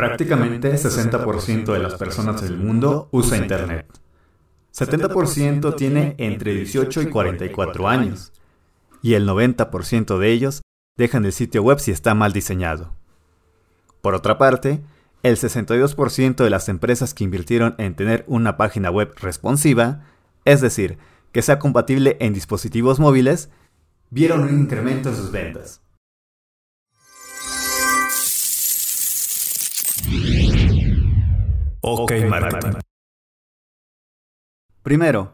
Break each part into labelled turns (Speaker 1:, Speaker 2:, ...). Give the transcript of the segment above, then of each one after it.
Speaker 1: Prácticamente 60% de las personas del mundo usa Internet. 70% tiene entre 18 y 44 años. Y el 90% de ellos dejan el sitio web si está mal diseñado. Por otra parte, el 62% de las empresas que invirtieron en tener una página web responsiva, es decir, que sea compatible en dispositivos móviles, vieron un incremento en sus ventas.
Speaker 2: Ok, marketing.
Speaker 1: Primero,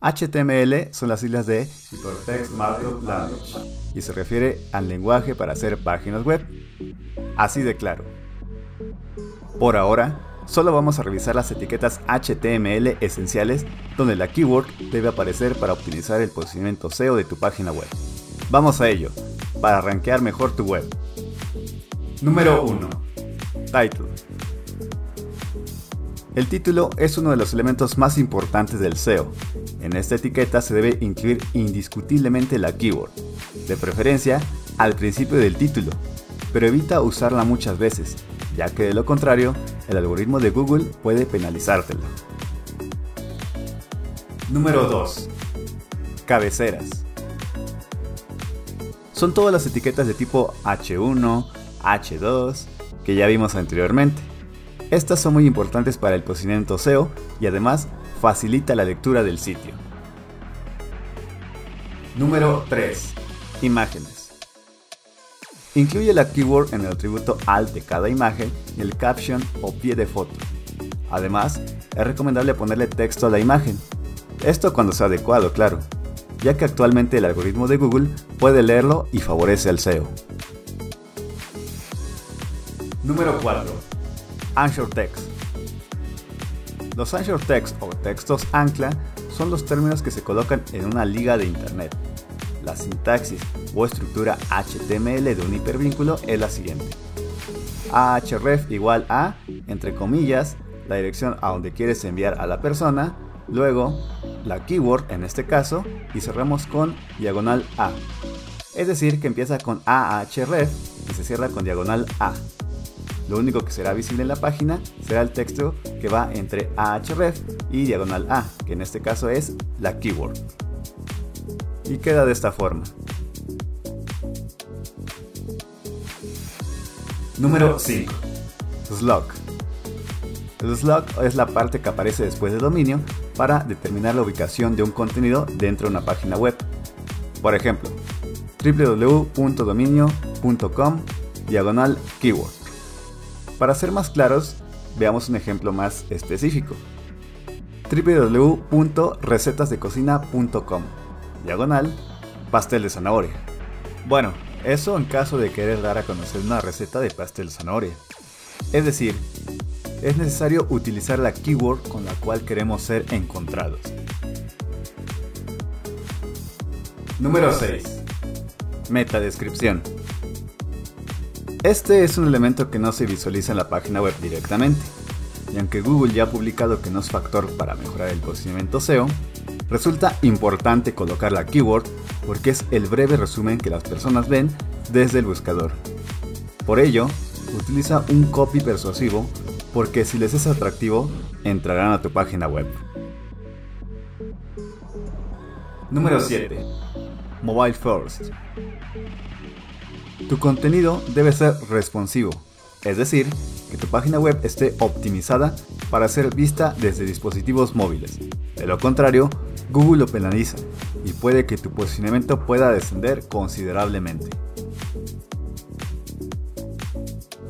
Speaker 1: HTML son las siglas de Hypertext Markup Language y se refiere al lenguaje para hacer páginas web. Así de claro. Por ahora, solo vamos a revisar las etiquetas HTML esenciales donde la keyword debe aparecer para optimizar el posicionamiento SEO de tu página web. Vamos a ello, para rankear mejor tu web. Número 1. Title. El título es uno de los elementos más importantes del SEO. En esta etiqueta se debe incluir indiscutiblemente la keyword, de preferencia al principio del título, pero evita usarla muchas veces, ya que de lo contrario, el algoritmo de Google puede penalizártelo. Número 2. Cabeceras. Son todas las etiquetas de tipo H1, H2, que ya vimos anteriormente. Estas son muy importantes para el posicionamiento SEO y además facilita la lectura del sitio. Número 3. Imágenes. Incluye la keyword en el atributo alt de cada imagen y el caption o pie de foto. Además, es recomendable ponerle texto a la imagen. Esto cuando sea adecuado, claro, ya que actualmente el algoritmo de Google puede leerlo y favorece al SEO. Número 4. Anchor Text. Los Anchor Text o textos ancla son los términos que se colocan en una liga de Internet la sintaxis o estructura HTML de un hipervínculo es la siguiente. ahref igual a, entre comillas, la dirección a donde quieres enviar a la persona, luego la keyword en este caso y cerramos con diagonal a. Es decir, que empieza con ahref y se cierra con diagonal a. Lo único que será visible en la página será el texto que va entre ahref y diagonal a, que en este caso es la keyword y queda de esta forma. Número 5. Slug. El slug es la parte que aparece después del dominio para determinar la ubicación de un contenido dentro de una página web. Por ejemplo, www.dominio.com diagonal keyword. Para ser más claros, veamos un ejemplo más específico. www.recetasdecocina.com diagonal, pastel de zanahoria. Bueno, eso en caso de querer dar a conocer una receta de pastel de zanahoria. Es decir, es necesario utilizar la keyword con la cual queremos ser encontrados. Número 6. Metadescripción. Este es un elemento que no se visualiza en la página web directamente, y aunque Google ya ha publicado que no es factor para mejorar el posicionamiento SEO, Resulta importante colocar la keyword porque es el breve resumen que las personas ven desde el buscador. Por ello, utiliza un copy persuasivo porque si les es atractivo, entrarán a tu página web. Número 7. Mobile First. Tu contenido debe ser responsivo, es decir, que tu página web esté optimizada para ser vista desde dispositivos móviles. De lo contrario, Google lo penaliza y puede que tu posicionamiento pueda descender considerablemente.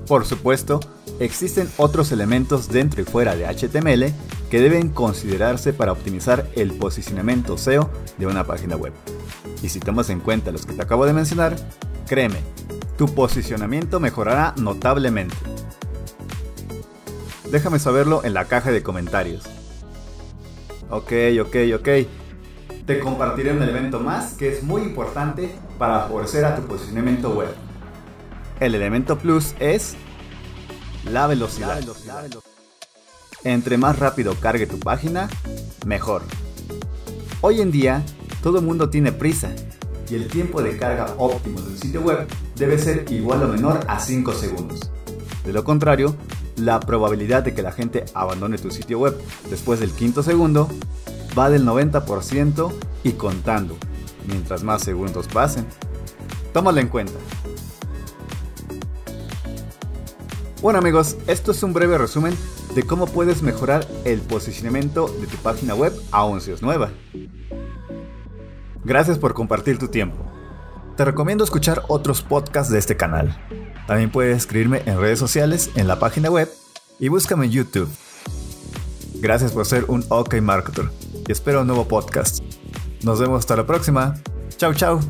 Speaker 1: Por supuesto, existen otros elementos dentro y fuera de HTML que deben considerarse para optimizar el posicionamiento SEO de una página web. Y si tomas en cuenta los que te acabo de mencionar, créeme, tu posicionamiento mejorará notablemente. Déjame saberlo en la caja de comentarios. Ok, ok, ok. Te compartiré un elemento más que es muy importante para favorecer a tu posicionamiento web. El elemento plus es la velocidad. Entre más rápido cargue tu página, mejor. Hoy en día, todo el mundo tiene prisa y el tiempo de carga óptimo del sitio web debe ser igual o menor a 5 segundos. De lo contrario, la probabilidad de que la gente abandone tu sitio web después del quinto segundo va del 90% y contando, mientras más segundos pasen. Tómalo en cuenta. Bueno amigos, esto es un breve resumen de cómo puedes mejorar el posicionamiento de tu página web aún si es nueva. Gracias por compartir tu tiempo. Te recomiendo escuchar otros podcasts de este canal. También puedes escribirme en redes sociales, en la página web y búscame en YouTube. Gracias por ser un OK Marketer y espero un nuevo podcast. Nos vemos hasta la próxima. Chao, chao.